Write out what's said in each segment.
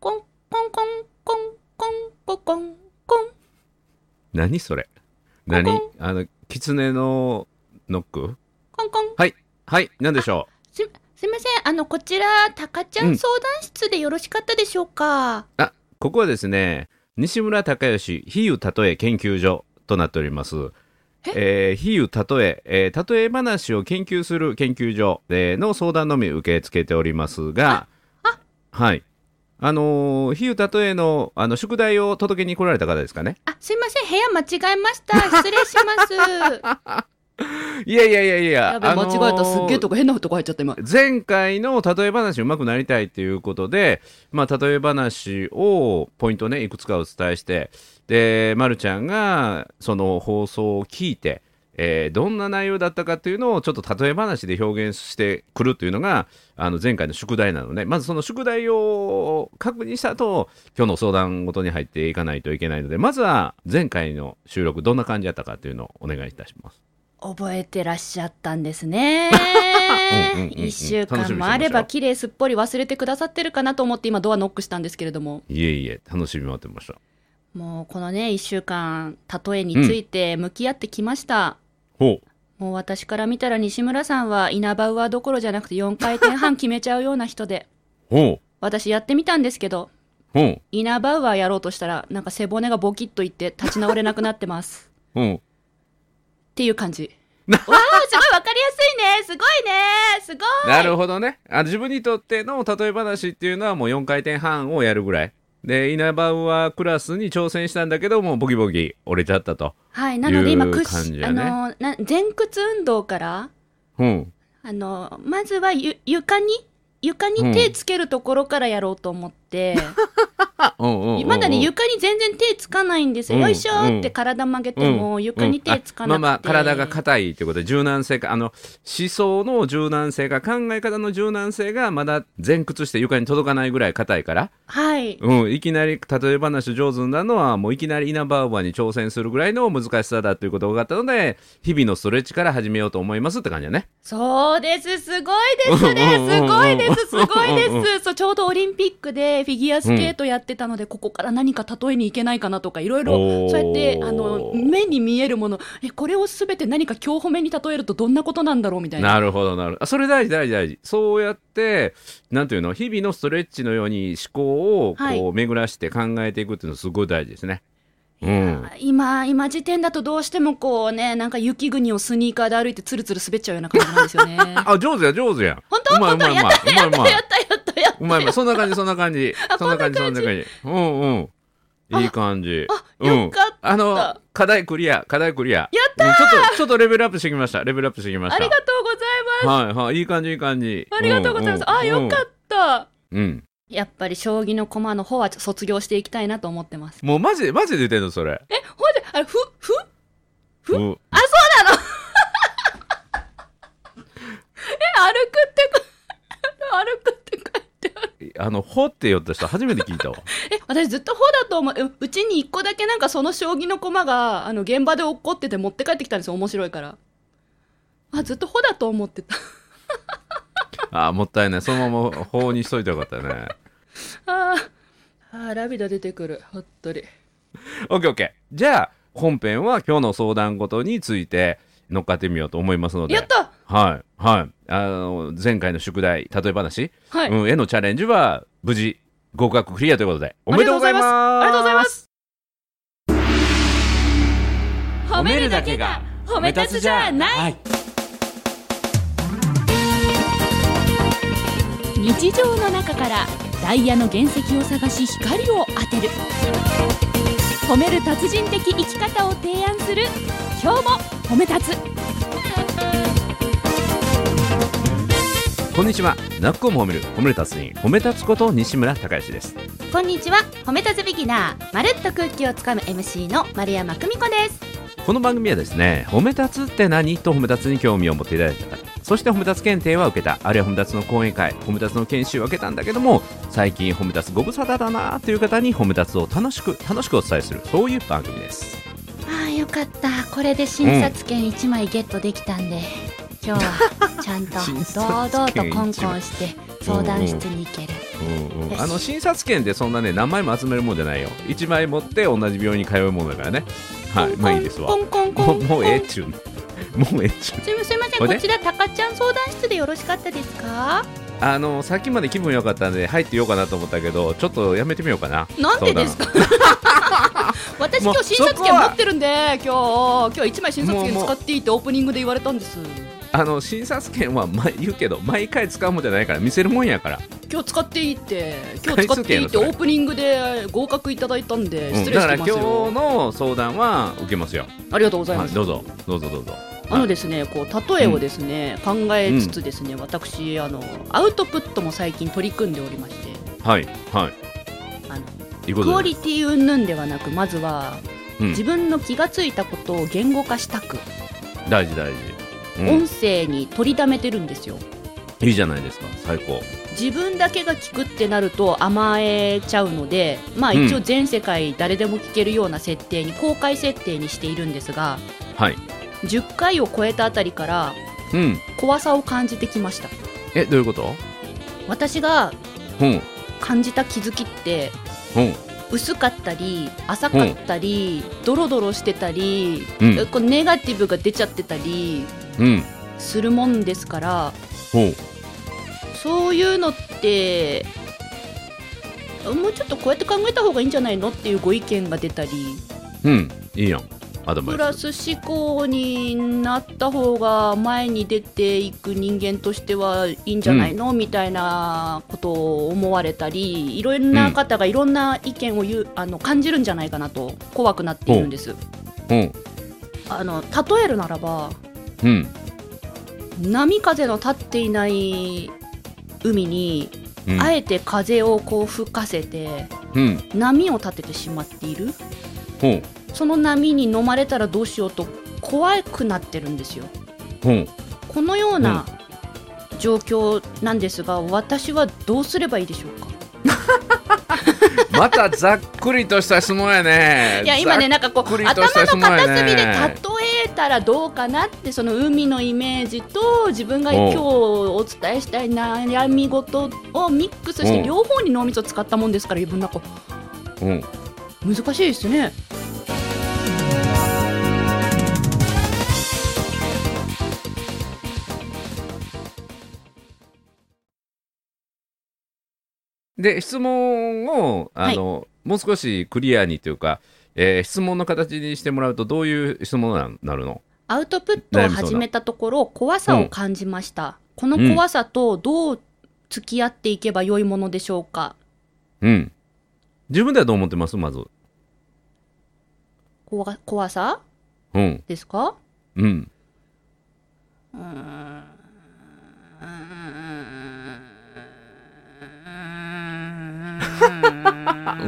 コンコンコンコンコンココンコン。何それ？何？あの狐のノック？コンコン。はいはい何でしょすすいません。あのこちらタカちゃうん。ん相談室でよろしかったでしょうか、うあここはですね西村隆義比喩例え研究所となっております。え？ー、比喩例ええー例え話を研究する研究所、えーの相談のみ受け付けておりますがはいあのー比喩例えのあの宿題を届けに来られた方ですかね？あすいません部屋間違えました失礼します いやいやいやいややべ、間違えた。すっげえとここ変なとこ入っちゃった今。前回の例え話うまくなりたいということで、まあ、例え話をポイントねいくつかお伝えしてで、ま、るちゃんがその放送を聞いて、えーどんな内容だったかっていうのをちょっと例え話で表現してくるというのがあの前回の宿題なのでまずその宿題を確認した後今日の相談ごとに入っていかないといけないのでまずは前回の収録どんな感じだったかというのをお願いいたします。覚えてらっしゃったんですね。うんうんうんうん。一週間もあれば綺麗すっぽり忘れてくださってるかなと思って今ドアノックしたんですけれども。いえいえ楽しみに待ってました。もうこのね一週間例えについて向き合ってきました、ほうもう私から見たら西村さんはイナバウアーどころじゃなくて4回転半決めちゃうような人で。ほう。私やってみたんですけどほう。イナバウアーやろうとしたらなんか背骨がボキッといって立ち直れなくなってます。ほう。っていう感じ。わあすごいわかりやすいね。すごいね。すごい。なるほどね。あの自分にとっての例え話っていうのはもう4回転半をやるぐらいでイナバウアークラスに挑戦したんだけどもうボキボキ折れちゃったとはいなので今屈し、あのな前屈運動からうん。あのまずはゆ床に床に手つけるところからやろうと思って、あ うんうんうんうん。まだね床に全然手つかないんですよ、うんよいしょーって体曲げても床に手つかなくて、まあまあ体が硬いってこと。で柔軟性があの思想の柔軟性が考え方の柔軟性がまだ前屈して床に届かないぐらい硬いから、はい。うん、いきなり例え話上手になるのはもういきなりイナバに挑戦するぐらいの難しさだということが分かったので日々のストレッチから始めようと思いますって感じだね。そうです。すごいですね。すごいです。すごいです。そうちょうどオリンピックでフィギュアスケートやってたので、ここから何か例えにいけないかなとかいろいろそうやってあの目に見えるものえこれをすべて何か今日褒めに例えるとどんなことなんだろうみたいな。なるほどなるほど。あそれ大事大事大事。そうやってなんていうの日々のストレッチのように思考をはい。こう巡らして考えていくっていうのすごい大事ですね。うん、今今時点だとどうしてもこうねなんか雪国をスニーカーで歩いてつるつる滑っちゃうような感じなんですよね。あ上手や上手や。ん。本当？うまいうまいうまいうまいうまいやったやったやったうまい。うまいそんな感じそんな感じ。あそんな感じそんな感じ。うんうん。いい感じ。あうんよかった。あの課題クリア課題クリア。やったちょっとちょっとレベルアップしてきました。レベルアップしてきました。ありがとうございます。はいはい。いい感じいい感じ。ありがとうございます、あよかっったたうん。やっぱり将棋の駒の方は卒業していきたいなと思ってます。もうマジでマジで言ってんのそれ。えほんであれふふふ？うん え歩くってこ歩くあのほって言った人初めて聞いたわ。え私ずっと「ほ」だと思う。ううちに一個だけなんかその将棋の駒があの現場で落っこってて持って帰ってきたんですよ。面白いから。あずっと「ほ」だと思ってた。あーもったいない。そのまま法にしといてよかったね。あーあーラビダ出てくる。ほっとり。OKOK じゃあ本編は今日の相談事について乗っかってみようと思いますので。やった！はい。はい。あの前回の宿題例え話、はい、うん、へのチャレンジは無事合格クリアということでおめでとうございます！ありがとうございます。褒めるだけが褒め立つじゃない。はい。日常の中からダイヤの原石を探し光を当てる。褒める達人的生き方を提案する。今日も褒め立つ。こんにちは。なっこも褒める。褒める達人。褒め立つこと西村孝之です。こんにちは。褒め立つビギナー。まるっと空気をつかむ MC の丸山久美子です。この番組はですね褒め立つって何と褒め立つに興味を持っていただいた方そして褒め立つ検定は受けた。あるいは褒め立つの講演会。褒め立つの研修を受けたんだけども最近褒め立つご無沙汰だなという方に褒め立つを楽しく楽しくお伝えする。そういう番組ですかった。これで診察券1枚ゲットできたんで、今日はちゃんと 堂々と券コンコンして相談室に行ける、うんうんあの診察券ってそんなね何枚も集めるもんじゃないよ。1枚持って同じ病院に通うものだからね。はいまあいいですわ。コンコンコン。もうええっちゅうもうええっちゅうすみませんこちらたかちゃん相談室でよろしかったですか？あのさっきまで気分良かったんで入ってようかなと思ったけどちょっとやめてみようかな。なんでですか？私今日診察券持ってるんで今日今日一枚診察券使っていいってオープニングで言われたんです。あの診察券は毎言うけど毎回使うもんじゃないから見せるもんやから。今日使っていいって今日使っていいってオープニングで合格いただいたんでうん。失礼だから今日してますよ、の相談は受けますよ。ありがとうございはい、ます、どうぞ。どうぞどうぞあのですねこう例えをですね、考えつつですね、私あのアウトプットも最近取り組んでおりまして。はいはい。あのクオリティ云々ではなくまずはうん。自分の気がついたことを言語化したく、大事大事、うん。音声に取りためてるんですよ。いいじゃないですか最高。自分だけが聞くってなると甘えちゃうのでまあうん。一応全世界誰でも聞けるような設定に公開設定にしているんですがはい10回を超えたあたりからうん。怖さを感じてきました。えどういうこと？私がうん。感じた気づきってうん。薄かったり浅かったり、ドロドロしてたり、うん。こうネガティブが出ちゃってたりうん。するもんですからほう。そういうのってもうちょっとこうやって考えた方がいいんじゃないの？っていうご意見が出たりうん。いいやんプス。ラス思考になった方が前に出ていく人間としてはいいんじゃないの、みたいなことを思われたりいろんな方がいろんな意見を言うあの感じるんじゃないかなと怖くなっているんです。う。んあの例えるならばうん。波風の立っていない海に、うん。あえて風をこう吹かせてうん。波を立ててしまっているその波に飲まれたらどうしようと怖くなってるんですよ。ほうこのような状況なんですが私はどうすればいいでしょうか？またざっくりとした質問やね。いや今ねなんかこうざっくりと頭の片隅で例えたらどうかなってその海のイメージと自分が今日お伝えしたい悩み事をミックスしてうん。両方に脳みそ使ったもんですから自分なんかうん。難しいですねで質問をあの、もう少しクリアにというか、えー質問の形にしてもらうとどういう質問になるの？アウトプットを始めたところ怖さを感じました、この怖さとどう付き合っていけば良いものでしょうか？うん。自分ではどう思ってます？まず。怖怖さ？うん。ですか？うん。うーん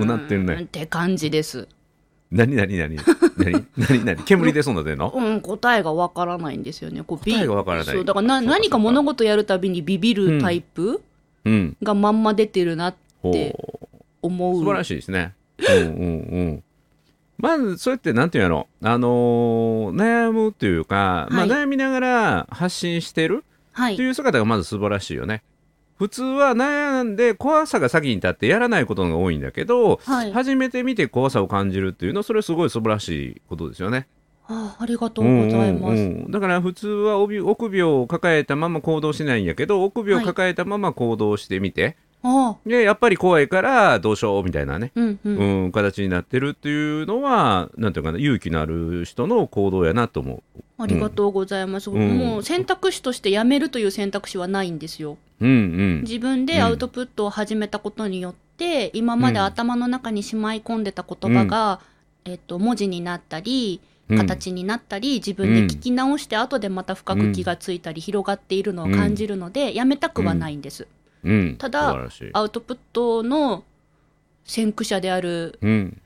うなってるねって感じです。何何何何何何煙でそんな出んの？うん、答えがわからないんですよね。こうビ答えがわからないそうだからな何か物事やるたびにビビるタイプうんがまんま出てるなっほてう思う。素晴らしいですね。うんうんうん。まず、それってなんていうのあのー悩むというか、まあ、はい悩みながら発信してるはいと。いう姿がまず素晴らしいよね。普通は悩んで怖さが先に立ってやらないことが多いんだけど、はい。初めて見て怖さを感じるっていうのはそれはすごい素晴らしいことですよね。あありがとうございます。うんうんうんだから普通は帯臆病を抱えたまま行動しないんやけど臆病を抱えたまま行動してみて、ああ、でやっぱり怖いからどうしようみたいなねうんうん。うん、形になってるっていうのはなんていうかな勇気のある人の行動やなと思ありがとうございます。んもう選択肢としてやめるという選択肢はないんですよ。う。うんうん。自分でアウトプットを始めたことによって、今まで頭の中にしまい込んでた言葉が、えっと、文字になったり、うん形になったり、自分で聞き直して後でまた深く気がついたり、広がっているのを感じるので、やめたくはないんです。うん。ただ。アウトプットの先駆者であるうん。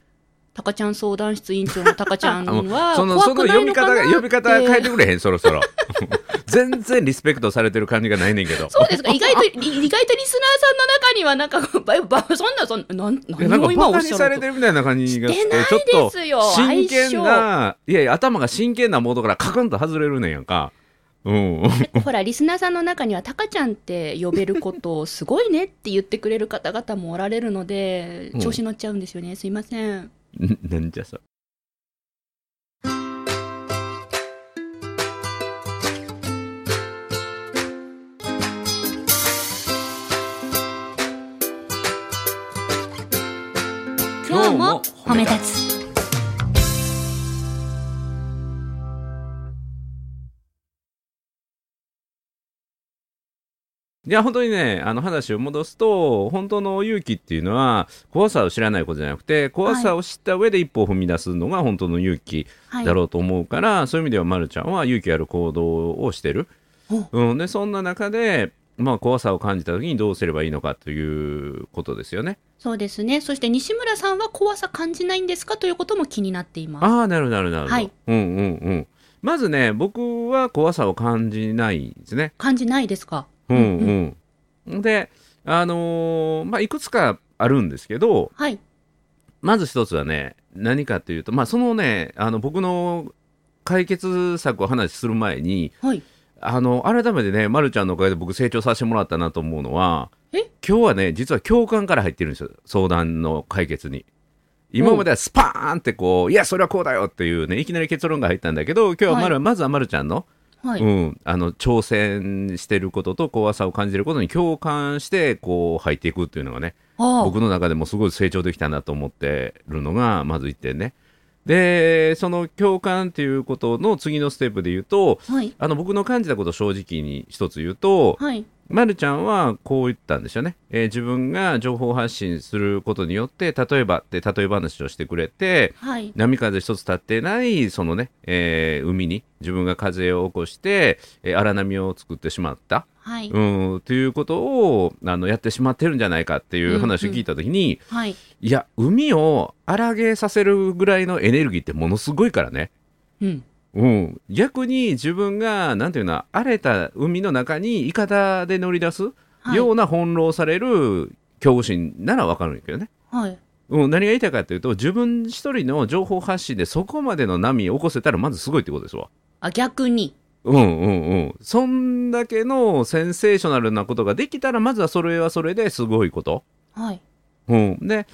タカちゃん相談室委員長のタカちゃんはそのその怖くない読み方が呼び方変えてくれへんそろそろ。全然リスペクトされてる感じがないねんけど。そうですか。意外と意外とリスナーさんの中にはなんかばばそんなそんななん何を今おっしゃると。れてるみたいな感じがしてちょっとですよ。真剣相ないやいや頭が真剣なモードからカクンと外れるねんやんかうん。ほら、リスナーさんの中には、タカちゃんって呼べることをすごいねって言ってくれる方々もおられるのでうん、調子乗っちゃうんですよね。すいません。なんじゃそれ。今日も褒め立つ。いや、本当にね、あの話を戻すと、本当の勇気っていうのは、怖さを知らないことじゃなくて、怖さを知った上で一歩を踏み出すのが本当の勇気はい。だろうと思うから、そういう意味では、まるちゃんは勇気ある行動をしてる。うん、で、そんな中で、まあ、怖さを感じた時にどうすればいいのかということですよね。そうですね。そして西村さんは怖さ感じないんですか？ということも気になっています。ああ、なるなる。なるはいうんうんうん。まずね、僕は怖さを感じないんですね。感じないですか？うんうん。で、あのーまあ、いくつかあるんですけど、はい。まず一つはね、何かというと、まあ、そのね、あの僕の解決策を話しする前に、はい。あの改めてね、まるちゃんのおかげで僕、成長させてもらったなと思うのは、え？今日はね、実は共感から入ってるんですよ、相談の解決に。今まではスパーンってこう、いや、それはこうだよっていうね、いきなり結論が入ったんだけど、今日はまる、はまずはまるちゃんの、はい。うん、あの挑戦してることと怖さを感じることに共感してこう入っていくっていうのがね僕の中でもすごい成長できたなと思ってるのがまず1点ねでその共感っていうことの次のステップで言うとはい。あの僕の感じたことを正直に一つ言うと、はい。まるちゃんはこう言ったんですよね、えー自分が情報発信することによって例えばって例え話をしてくれてはい。波風一つ立ってないそのね、えー海に自分が風を起こして、えー荒波を作ってしまった、はい。うん、ということをあのやってしまってるんじゃないかっていう話を聞いた時に、はい。いや海を荒げさせるぐらいのエネルギーってものすごいからね。うん。うん、逆に自分がなんていうの荒れた海の中にいかだで乗り出すはい。ような翻弄される恐怖心ならわかるんやけどね。はい。うん、何が言いたいかというと自分一人の情報発信でそこまでの波を起こせたらまずすごいってことですわ。あ、逆に。うんうんうん。そんだけのセンセーショナルなことができたらまずはそれはそれですごいこと。はい。うん、で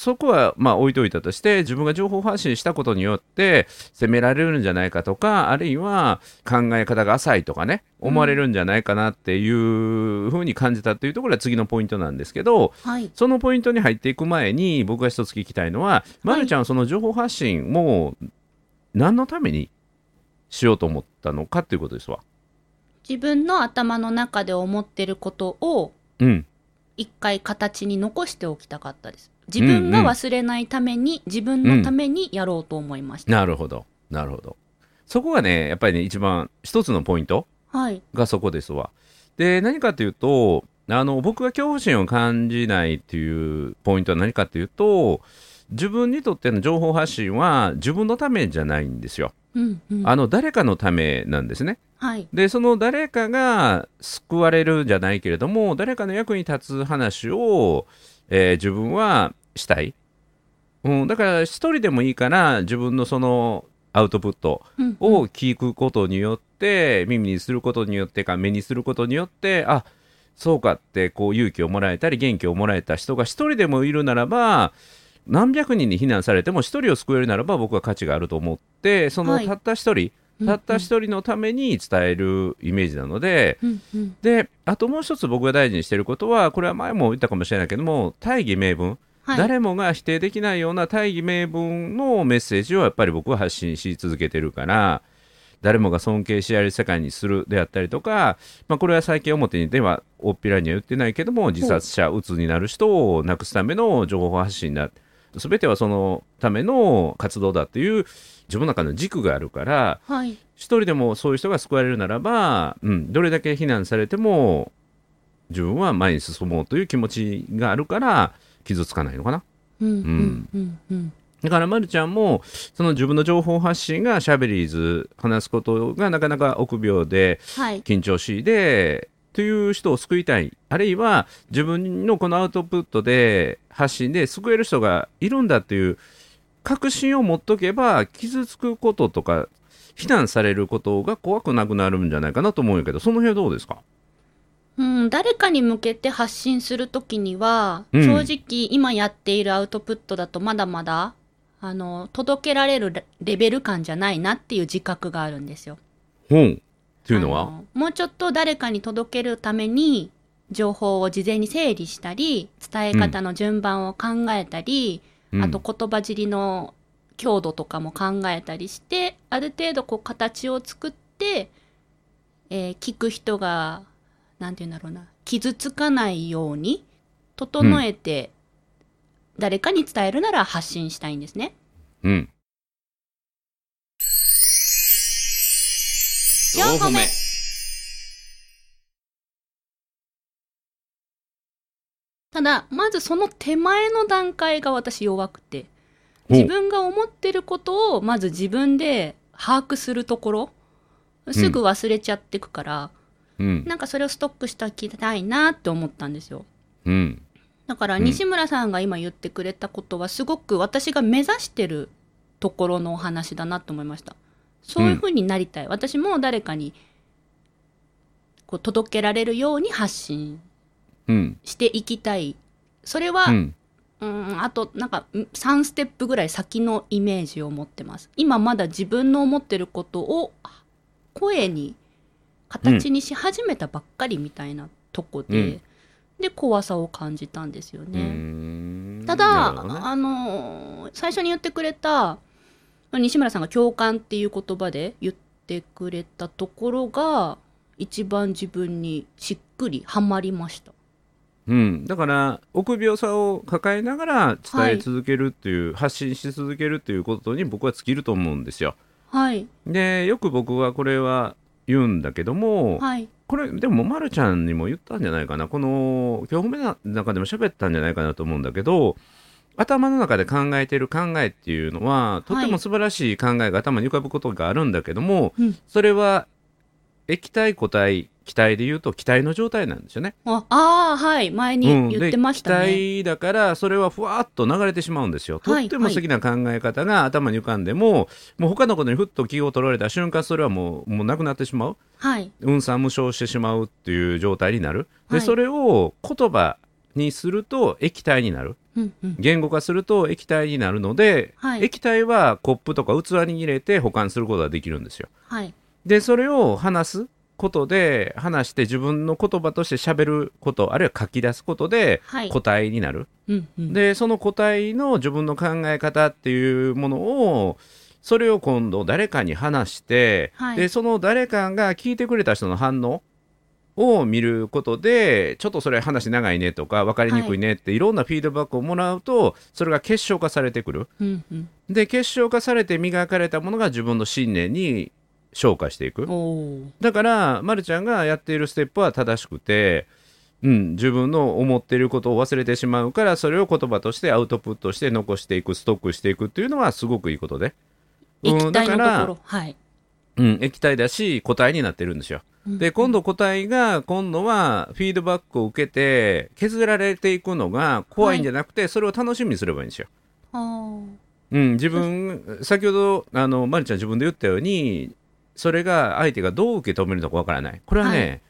そこはまあ置いといたとして自分が情報発信したことによって責められるんじゃないかとかあるいは考え方が浅いとかね思われるんじゃないかなっていうふうに感じたっていうところが次のポイントなんですけど、はい。そのポイントに入っていく前に僕が一つ聞きたいのは、まるちゃんはその情報発信も何のためにしようと思ったのかっていうことですわ。自分の頭の中で思ってることをうん。一回形に残しておきたかったです。自分が忘れないために、自分のためにやろうと思いました。なるほど。なるほど。そこがね、やっぱりね、一番一つのポイントはい。がそこですわ。で、何かというと、あの、僕が恐怖心を感じないっていうポイントは何かというと、自分にとっての情報発信は自分のためじゃないんですよ。うんうん。あの、誰かのためなんですね。はい。でその誰かが救われるじゃないけれども誰かの役に立つ話を、えー自分はしたい、うん、だから一人でもいいから自分のそのアウトプットうんを聞くことによって、耳にすることによってか目にすることによってあそうかってこう勇気をもらえたり元気をもらえた人が一人でもいるならば何百人に非難されても一人を救えるならば僕は価値があると思ってそのはい。たった一人、たった一人のために伝えるイメージなので、うんうん。であともう一つ僕が大事にしていることはこれは前も言ったかもしれないけども大義名分、はい。誰もが否定できないような大義名分のメッセージをやっぱり僕は発信し続けてるから誰もが尊敬し合える世界にするであったりとか、まあ、これは最近表にでは大っぴらには言ってないけども自殺者うつになる人をなくすための情報発信だ全てはそのための活動だっていう自分の中の軸があるからはい。一人でもそういう人が救われるならば、うん、どれだけ非難されても自分は前に進もうという気持ちがあるから傷つかないのかな？うんうん。だから、まるちゃんも、その自分の情報発信がシャベリーズ、話すことがなかなか臆病で、はい。緊張しいで、という人を救いたい。あるいは、自分のこのアウトプットで、発信で救える人がいるんだっていう確信を持っとけば、傷つくこととか、非難されることが怖くなくなるんじゃないかなと思うんやけどその辺はどうですか？うん、誰かに向けて発信するときには、うん。正直今やっているアウトプットだとまだまだ、あの、届けられるレレベル感じゃないなっていう自覚があるんですよ。本っていうのは？もうちょっと誰かに届けるために、情報を事前に整理したり、伝え方の順番を考えたり、うん。あと言葉尻の強度とかも考えたりして、ある程度こう形を作って、えー聞く人が、なんて言うんだろうな、傷つかないように整えて、誰かに伝えるなら発信したいんですね。うん。4個目。ただ、まずその手前の段階が私弱くて、自分が思ってることをまず自分で把握するところ、すぐ忘れちゃってくから、うんなんかそれをストックしておきたいなって思ったんですよ。うんだからうん西村さんが今言ってくれたことはすごく私が目指してるところのお話だなと思いました。そういうふうになりたい。私も誰かにこう届けられるように発信うんしていきたい。それは、ううんん、あとなんかん3ステップぐらい先のイメージを持ってます。今まだ自分の思ってることを声に形にし始めたばっかりみたいなとこで、うん。で怖さを感じたんですようね。ん。ただ、ね。あのー最初に言ってくれた西村さんが共感っていう言葉で言ってくれたところが一番自分にしっくりはまりました。うん、だから臆病さを抱えながら伝え続けるっていう、発信し続けるっていうことに僕は尽きると思うんですよ。はい、でよく僕はこれは言うんだけども、はい、これでも、ま、るちゃんにも言ったんじゃないかな。この今日褒めの中でも喋ったんじゃないかなと思うんだけど頭の中で考えてる考えっていうのはとっても素晴らしい考えが頭に浮かぶことがあるんだけども、うん。それは液体固体気体で言うと気体の状態なんですよね。ああーはい前に言ってましたね。うんだからそれはふわっと流れてしまうんですよ。とはいっても素敵な考え方が頭に浮かんでも、もう他のことにふっと気を取られた瞬間それはもうもうなくなってしまう。はい運算無償してしまうっていう状態になる。で、はいそれを言葉にすると液体になる。うんうん言語化すると液体になるので、はい液体はコップとか器に入れて保管することができるんですよ。はいでそれを話すことで話して自分の言葉として喋ることあるいは書き出すことではい。答えになる、うんうん。でその答えの自分の考え方っていうものをそれを今度誰かに話して、はい。でその誰かが聞いてくれた人の反応を見ることでちょっとそれ話長いねとか分かりにくいねってい。ろんなフィードバックをもらうとそれが結晶化されてくる。で結晶化されて磨かれたものが自分の信念に昇華していく。だから、ま、るちゃんがやっているステップは正しくて、うん、自分の思っていることを忘れてしまうからそれを言葉としてアウトプットして残していくストックしていくっていうのはすごくいいことで、うん液体のとこだからろ。はい。うん、液体だし答えになってるんですよ。で今度答えが今度はフィードバックを受けて削られていくのが怖いんじゃなくて、それを楽しみにすればいいんですよ。うん、自分先ほどあのまるちゃん自分で言ったようにそれが相手がどう受け止めるのかわからない。これはね、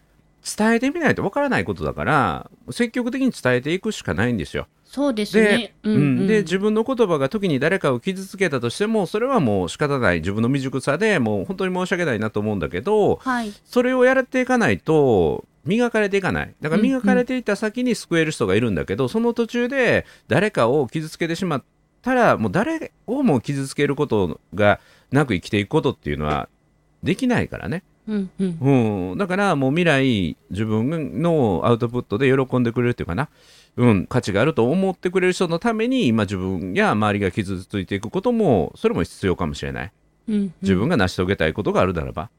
伝えてみないとわからないことだから積極的に伝えていくしかないんですよ。そうですでね。うん。うん。で自分の言葉が時に誰かを傷つけたとしてもそれはもう仕方ない。自分の未熟さでもう本当に申し訳ないなと思うんだけどはい。それをやっていかないと磨かれていかない。だから磨かれていった先に救える人がいるんだけど、その途中で誰かを傷つけてしまったらもう誰をも傷つけることがなく生きていくことっていうのはできないからね、うんうん。うん、だからもう未来自分のアウトプットで喜んでくれるっていうかな、うん、価値があると思ってくれる人のために今自分や周りが傷ついていくこともそれも必要かもしれない。うんうん。自分が成し遂げたいことがあるならば、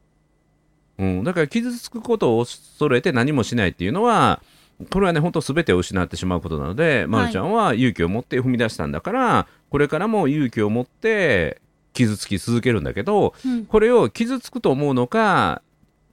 うん、だから傷つくことを恐れて何もしないっていうのはこれはね本当全てを失ってしまうことなので、まるちゃんは勇気を持って踏み出したんだからこれからも勇気を持って傷つき続けるんだけどうん。これを傷つくと思うのか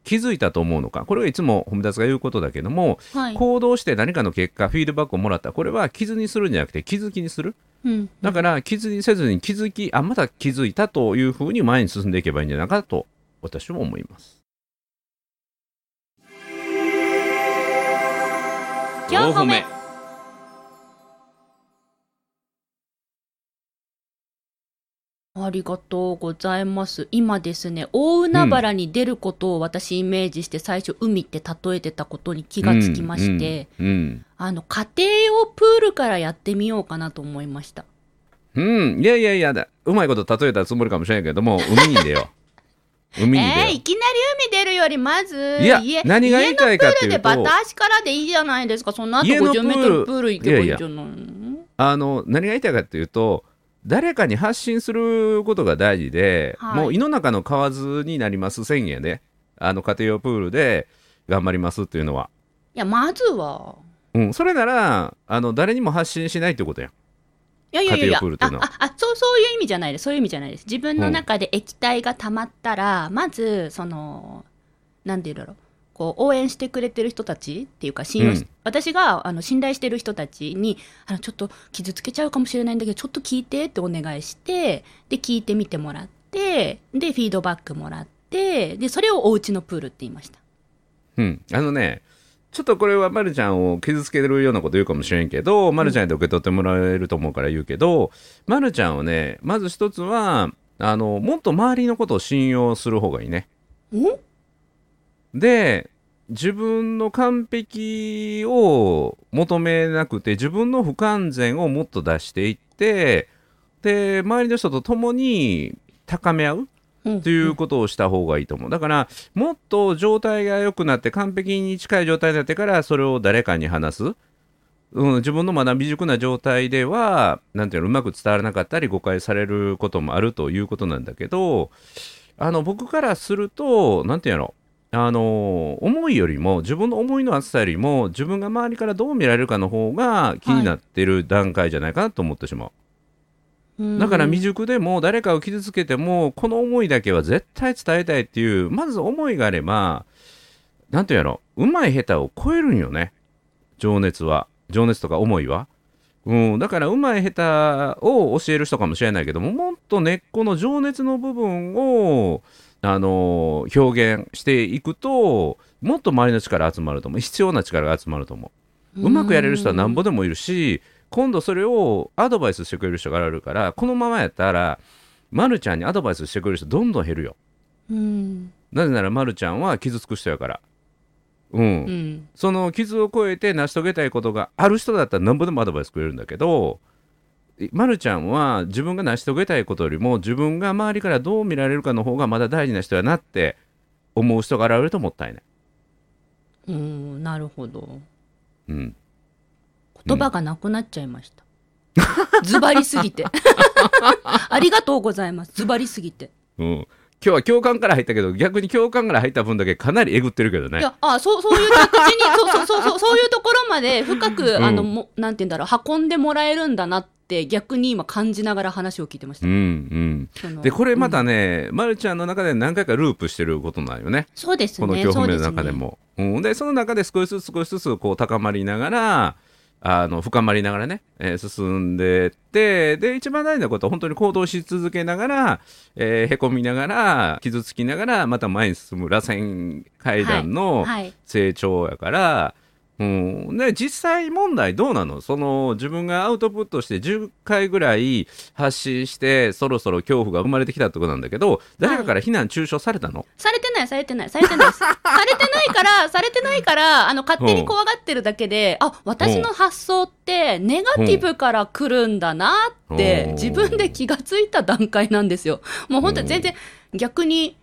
気づいたと思うのかこれはいつも踏み出すが言うことだけどもはい。行動して何かの結果フィードバックをもらった。これは傷にするんじゃなくて気づきにする。うん。だから傷にせずに気づきあまた気づいたというふうに前に進んでいけばいいんじゃないかと私は思います。4歩目ありがとうございます。今ですね、大海原に出ることを私イメージして、最初海って例えてたことに気がつきまして、うんうんあの、家庭用プールからやってみようかなと思いました。うん、いやいやいやだ、うまいこと例えたつもりかもしれないけども、海に出よう。海に出よう。えー、いきなり海出るよりまずいや家何が言いたいかいうと家のプールでバタ足からでいいじゃないですかその後家のプー50ルメートルプール行けばいいじゃないの？あの何が言いたいかっていうと誰かに発信することが大事で、はい。もう胃の中の蛙になります宣言で。あの家庭用プールで頑張りますっていうのは、いやまずは。うん、それならあの誰にも発信しないってことやん。いやいやいやいや。家庭用プールっていうのは。あああそうそういう意味じゃないです。そういう意味じゃないです。自分の中で液体が溜まったら、まずそのなんて言うんだろうこう応援してくれてる人たちっていうか信用し、うん。私があの信頼してる人たちにあのちょっと傷つけちゃうかもしれないんだけどちょっと聞いてってお願いしてで聞いてみてもらってでフィードバックもらってでそれをお家のプールって言いました。うん、あのね、ちょっとこれはまるちゃんを傷つけるようなこと言うかもしれんけど、まるちゃんで受け取ってもらえると思うから言うけど、まるちゃんをね、まず一つは、あの、もっと周りのことを信用する方がいいね。お？で、自分の完璧を求めなくて、自分の不完全をもっと出していって、で、周りの人と共に高め合う。うんということをした方がいいと思う。だから、もっと状態が良くなって、完璧に近い状態になってから、それを誰かに話す。うん、自分のまだ未熟な状態では、なんていうの、うまく伝わらなかったり、誤解されることもあるということなんだけど、あの、僕からすると、なんていうの、あの、思いよりも、自分の思いの厚さよりも、自分が周りからどう見られるかの方が気になってる段階じゃないかなと思ってしまう。だから未熟でも誰かを傷つけてもこの思いだけは絶対伝えたいっていうまず思いがあればなんていうやろうまい下手を超えるんよね。情熱は。情熱とか思いは、うん、だからうまい下手を教える人かもしれないけどももっと根っこの情熱の部分をあの表現していくともっと周りの力集まると思う。必要な力が集まると思う。うまくやれる人はなんぼでもいるし今度それをアドバイスしてくれる人があるからこのままやったらまるちゃんにアドバイスしてくれる人どんどん減るよ。うん。なぜならまるちゃんは傷つく人やから。うん、うん。その傷を超えて成し遂げたいことがある人だったらなんぼでもアドバイスくれるんだけどまるちゃんは自分が成し遂げたいことよりも自分が周りからどう見られるかの方がまだ大事な人やなって思う人が現れるともったいない、うんなるほどうん、言葉がなくなっちゃいました。ズバリすぎて。ありがとうございます。ズバリすぎて。うん、今日は共感から入ったけど逆に共感から入った分だけかなりえぐってるけどねいや、あ、そう、そういう着地に、そうそうそうそう、そういうところまで深く、うんあの、も、なんて言うんだろう、運んでもらえるんだなって、逆に今感じながら話を聞いてました。うんうんでこれまたうんね、まるちゃんの中で何回かループしてることなんよねそうですね。この今日褒めの。中でも。うん、でその中で少しずつ少しずつこう高まりながらあの深まりながらね、えー進んでってで一番大事なことは本当に行動し続けながら、えーへこみながら傷つきながらまた前に進む螺旋階段のはい。成長やから、うん、で実際問題どうなの？その自分がアウトプットして10回ぐらい発信してそろそろ恐怖が生まれてきたってことなんだけど誰かから非難中傷されたの、されてない、されてない、されてない。されてないから、されてないから、あの、勝手に怖がってるだけで、あ、私の発想って、ネガティブから来るんだなってう、ん。自分で気がついた段階なんですよ。もう本当に全然、逆に、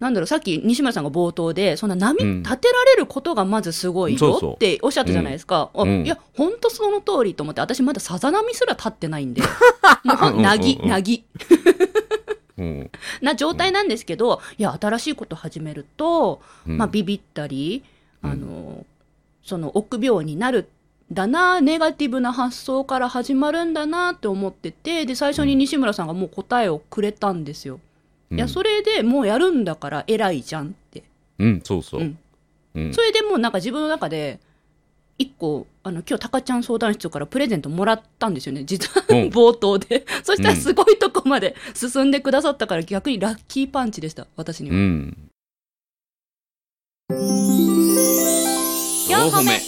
なんだろう、さっき西村さんが冒頭で、そんな波うん。立てられることがまずすごいそうそう。よっておっしゃったじゃないですか。あうん。いや、本当その通りと思って、私まださざ波すら立ってないんで、もうほん、なぎうんうんう、んなぎ。うん。な状態なんですけど、いや、新しいこと始めると、うん。まあ、ビビったり、うん。あの、その臆病になるんだな、ネガティブな発想から始まるんだなって思ってて、で、最初に西村さんがもう答えをくれたんですよ。いや、それでもうやるんだから偉いじゃんって。うんそうそう、うん。うん。それでもうなんか自分の中で、一個あの今日タカちゃん相談室からプレゼントもらったんですよね。実はうん。冒頭で。そしたらすごいとこまで進んでくださったから逆にラッキーパンチでした。私には、うん。四歩目。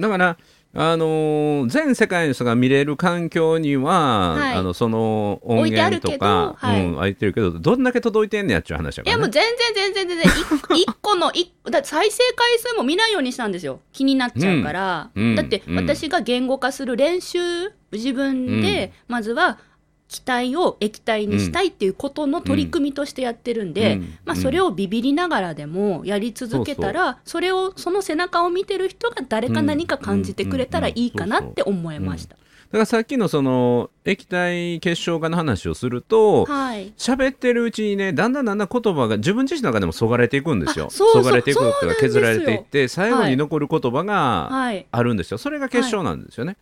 だから、あのー全世界の人が見れる環境には、はい。あのその音置いてあるけど源とか、はい。うん、空いてるけど、どんだけ届いてんねやっちゅう話だから、ね。いやもう全然全然全然一 一個の一だって再生回数も見ないようにしたんですよ。気になっちゃうから、うん。うん。だってうん。私が言語化する練習自分でまずは気体を液体にしたいっていうことの取り組みとしてやってるんで、うん。まあ、それをビビりながらでもやり続けたら、それをその背中を見てる人が誰か何か感じてくれたらいいかなって思いました。だからさっきのその液体結晶化の話をすると、はい。喋ってるうちにね、だんだんだんだん言葉が自分自身の中でもそがれていくんですよ。あそがれていくっていうか削られていって、最後に残る言葉がはい。あるんですよ。それが結晶なんですよね。はい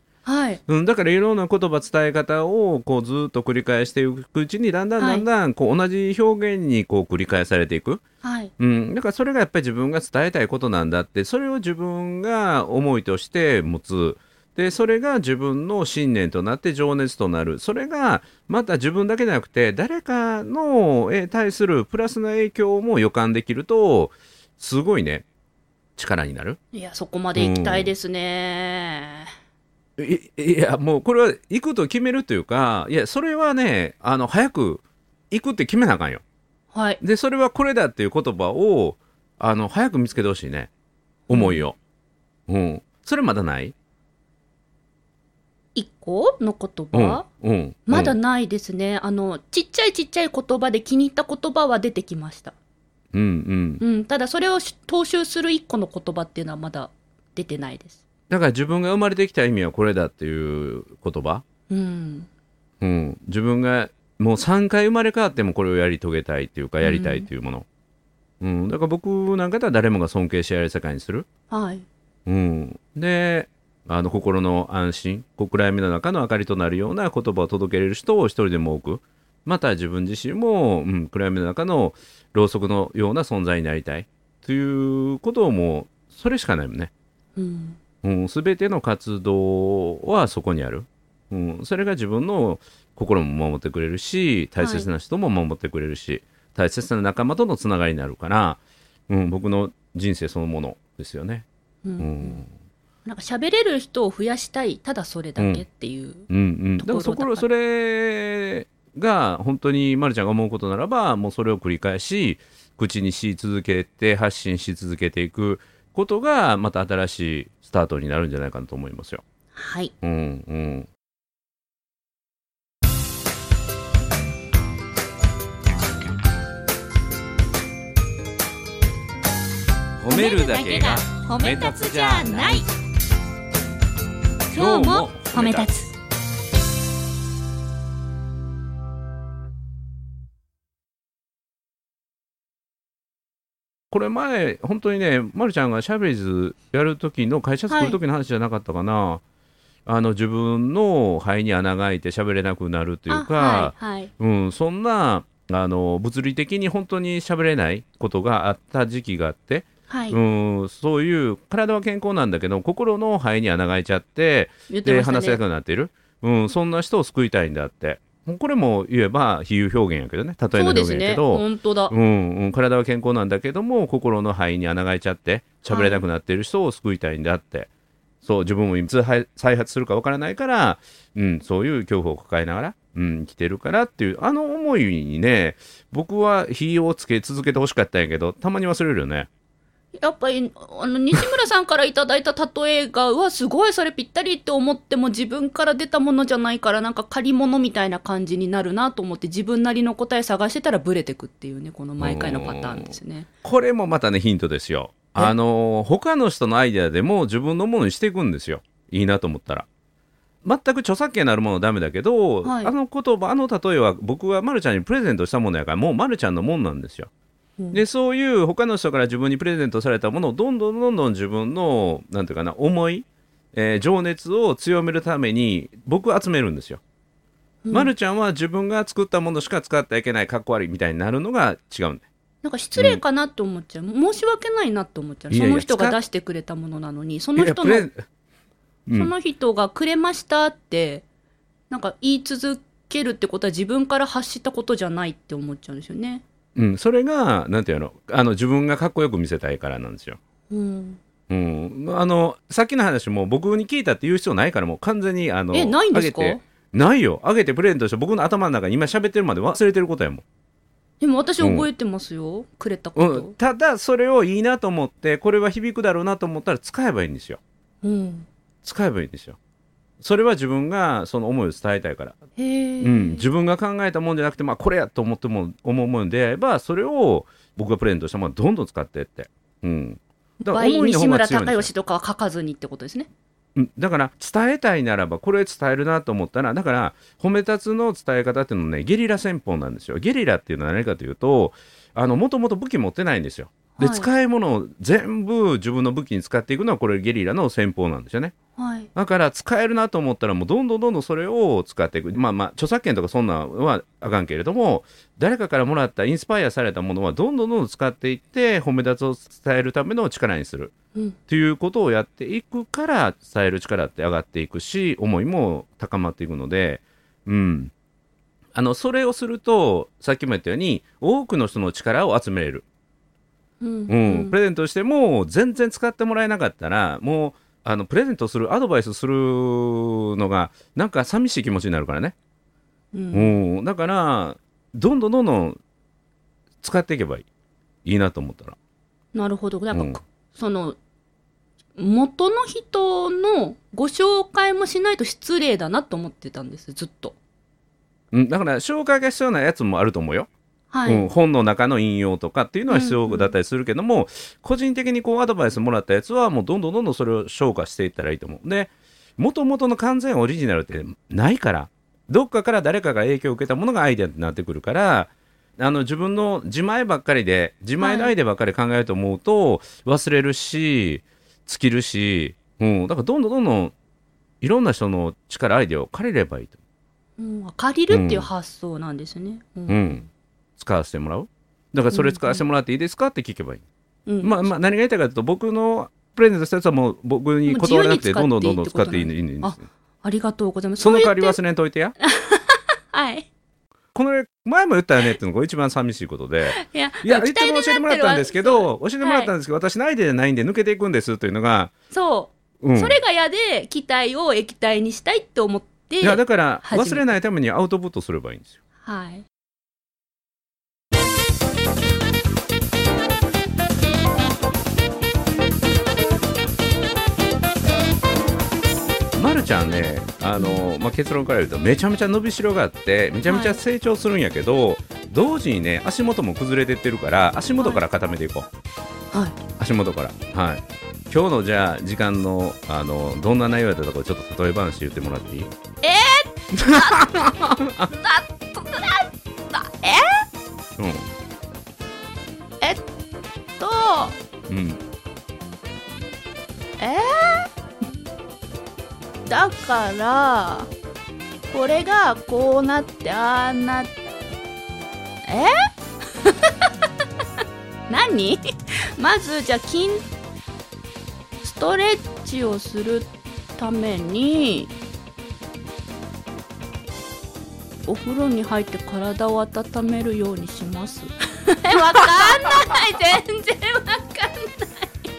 うん、だからいろんな言葉伝え方をこうずっと繰り返していくうちにだんだんだんだんこう同じ表現にこう繰り返されていく、はい。うん、だからそれがやっぱり自分が伝えたいことなんだってそれを自分が思いとして持つ。でそれが自分の信念となって情熱となる。それがまた自分だけじゃなくて誰かのえ対するプラスの影響も予感できるとすごいね力になる。いやそこまで行きたいですね。いいやもうこれは行くと決めるというかいやそれはねあの早く行くって決めなあかんよはいでそれはこれだっていう言葉をあの早く見つけてほしいね思いをうんそれまだない？一個の言うん葉、うんまだうんないですね。あの、ちっちゃいちっちゃい言葉で気に入った言葉は出てきました。うんうんうん。ただ、それをし踏襲する一個の言葉っていうのはまだ出てないです。だから自分が生まれてきた意味はこれだっていう言葉。うん。うん。自分がもう3回生まれ変わってもこれをやり遂げたいっていうかやりたいっていうもの。うん、だから僕なんかだったら誰もが尊敬し合える世界にする。はい。うん、であの心の安心。暗闇の中の明かりとなるような言葉を届けれる人を一人でも多く。また自分自身も、うん、暗闇の中のろうそくのような存在になりたい。ということをもうそれしかないもんね、うん。うん、全ての活動はそこにある、うん、それが自分の心も守ってくれるし大切な人も守ってくれるし、大切な仲間とのつながりになるから、うん、僕の人生そのものですよね。うん。うんなんか喋れる人を増やしたい、ただそれだけっていう。うんうん、とだころだからからそこそれが本当にまるちゃんが思うことならばもうそれを繰り返し口にし続けて発信し続けていくことがまた新しいスタートになるんじゃないかなと思いますよ。はい。うんうん褒めるだけが褒め立つじゃない今日も褒め立つ。これ前本当にね、ま、るちゃんがシャベリーズやる時の会社作る時の話じゃなかったかな、あの自分の肺に穴が開いて喋れなくなるというか、あはい、はい。うん、そんなあの物理的に本当に喋れないことがあった時期があって、はい。うん、そういう体は健康なんだけど心の肺に穴が開いちゃってで言ってました話せなね。くなっている、うん、そんな人を救いたいんだってこれも言えば比喩表現やけどね例えの表。現やけど。本当だ。うんうん、体は健康なんだけども心の肺に穴が開いちゃって喋れなくなっている人を救いたいんだって、そう自分もいつ再再発するかわからないから、うん、そういう恐怖を抱えながら、うん、生きてるからっていうあの思いにね僕は火をつけ続けてほしかったんやけどたまに忘れるよね。やっぱりあの西村さんからいただいた例えがうわすごいそれぴったりって思っても自分から出たものじゃないからなんか借り物みたいな感じになるなと思って自分なりの答え探してたらブレてくっていうねこの毎回のパターンですね。これもまたねヒントですよ。えあの他の人のアイデアでも自分のものにしていくんですよいいなと思ったら。全く著作権のあるものはダメだけど、はいあの言葉あの例えは僕はまるちゃんにプレゼントしたものやからもうまるちゃんのもんなんですよ。うん。でそういう他の人から自分にプレゼントされたものをどんどんどんどん自分のなんていうかな思い、えー情熱を強めるために僕は集めるんですよ。うん。まるちゃんは自分が作ったものしか使ってはいけないかっこ悪いみたいになるのが違うんだなんか失礼かなって思っちゃう、申し訳ないなって思っちゃう。その人が出してくれたものなのにその人のうん。その人がくれましたってなんか言い続けるってことは自分から発したことじゃないって思っちゃうんですよね。うん、それがなんていうのあの自分がかっこよく見せたいからなんですよ。うん、うん、あのさっきの話も僕に聞いたって言う必要ないからもう完全にあのえないんですか？ないよ。上げてプレゼントして僕の頭の中に今喋ってるまで忘れてることやもん。でも私覚えてますよ、くれたこと。うん、ただそれをいいなと思ってこれは響くだろうなと思ったら使えばいいんですよ。うん、使えばいいんですよそれは自分がその思いを伝えたいから、うん、自分が考えたもんじゃなくて、まあ、これやと思っても思うものに出会えばそれを僕がプレゼントしたものどんどん使ってって、うん、だから西村が強いんですよ。孝義とかは書かずにってことですね。うん。だから伝えたいならばこれ伝えるなと思ったらだから褒め立つの伝え方っていうのはねゲリラ戦法なんですよ。ゲリラっていうのは何かというともともと武器持ってないんですよで、はい。使い物を全部自分の武器に使っていくのはこれゲリラの戦法なんですよね。はい。だから使えるなと思ったらもうどんどんどんどんそれを使っていく。まあまあ著作権とかそんなんはあかんけれども誰かからもらったインスパイアされたものはどんどんどんどん使っていって褒め立つを伝えるための力にする。うん、っていうことをやっていくから伝える力って上がっていくし思いも高まっていくので、うん、あのそれをするとさっきも言ったように多くの人の力を集めれる、うん、うんプレゼントしても全然使ってもらえなかったらもうあのプレゼントするアドバイスするのがなんか寂しい気持ちになるからね、う、うんん、だからどんどんどんどん使っていけばいいいいなと思ったら。なるほど。なんか、うんその、元の人のご紹介もしないと失礼だなと思ってたんです、ずっと。うん、だから紹介が必要なやつもあると思うよ。はい。うん、本の中の引用とかっていうのは必要だったりするけども、個人的にこうアドバイスもらったやつはもうどんどんどんどんそれを消化していったらいいと思う。でもともとの完全オリジナルってないからどっかから誰かが影響を受けたものがアイデアになってくるからあの自分の自前ばっかりで自前のアイデアばっかり考えると思うと忘れるし尽きるし、うん、だからどんどんどんどんいろんな人の力アイデアを借りればいいと、うん、借りるっていう発想なんですね。うんうん、使わせてもらう？だからそれ使わせてもらっていいですか？って聞けばいい。うん。まあまあ何が言いたいかというと僕のプレゼントしたやつはもう僕に断らなくてどんどんどんどん使ってていいんですありがとうございます。その代わり忘れんといてや。はい。この前も言ったよねっていうのが一番寂しいことで。いや、いやいつも教えてもらったんですけど教えてもらったんでですけど、私のアイデアじゃないんで抜けていくんですというのが、そう、うん、それが嫌で、期待を液体にしたいって思って、いやだから忘れないためにアウトプットすればいいんですよ。はい。ちゃんねあの、まあ、結論から言うとめちゃめちゃ伸びしろがあってめちゃめちゃ成長するんやけど、同時にね足元も崩れてってるから足元から固めていこう、はい。足元から。はい。今日のじゃあ時間のあのどんな内容だったかちょっと例え話言ってもらっていい？うん。と、うん。えー、だから、これがこうなって、ああなっ、え？何？まず、じゃあ、筋、ストレッチをするために、お風呂に入って体を温めるようにします。わかんない。全然わかんない。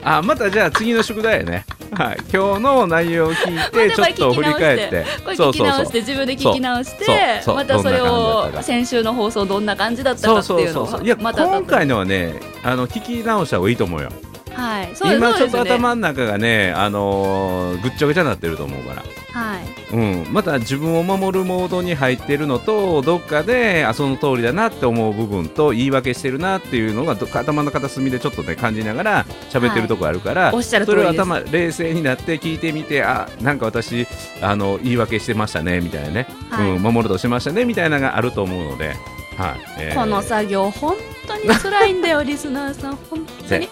あまたじゃあ次の宿題やね。はい。今日の内容を聞いてちょっと振り返って。これ聞き直して自分で聞き直してまたそれを先週の放送どんな感じだったかっていうのを今回のはねあの聞き直した方がいいと思うよはい。そう今ちょっと頭の中がねあのーぐっちゃぐちゃになってると思うから。はい。うん、また自分を守るモードに入ってるのとどっかであその通りだなって思う部分と言い訳してるなっていうのがど頭の片隅でちょっとね感じながら喋ってるとこあるから、おっしゃる通それを頭冷静になって聞いてみてあなんか私あの言い訳してましたねみたいなね、はい。うん、守るとしましたねみたいなのがあると思うので、はい。えー。この作業本当に辛いんだよリスナーさん。本当せに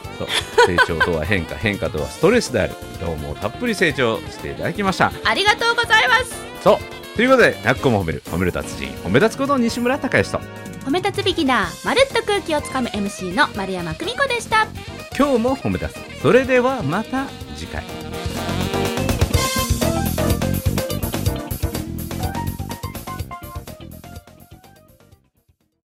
成長とは変化変化とはストレスであるどうもたっぷり成長していただきました。ありがとうございます。そう。ということで、なっこも褒める、褒める達人、褒め立つこと西村孝之と、褒め立つビギナーまるっと空気をつかむ MC の丸山久美子でした。今日も褒め出すそれではまた次回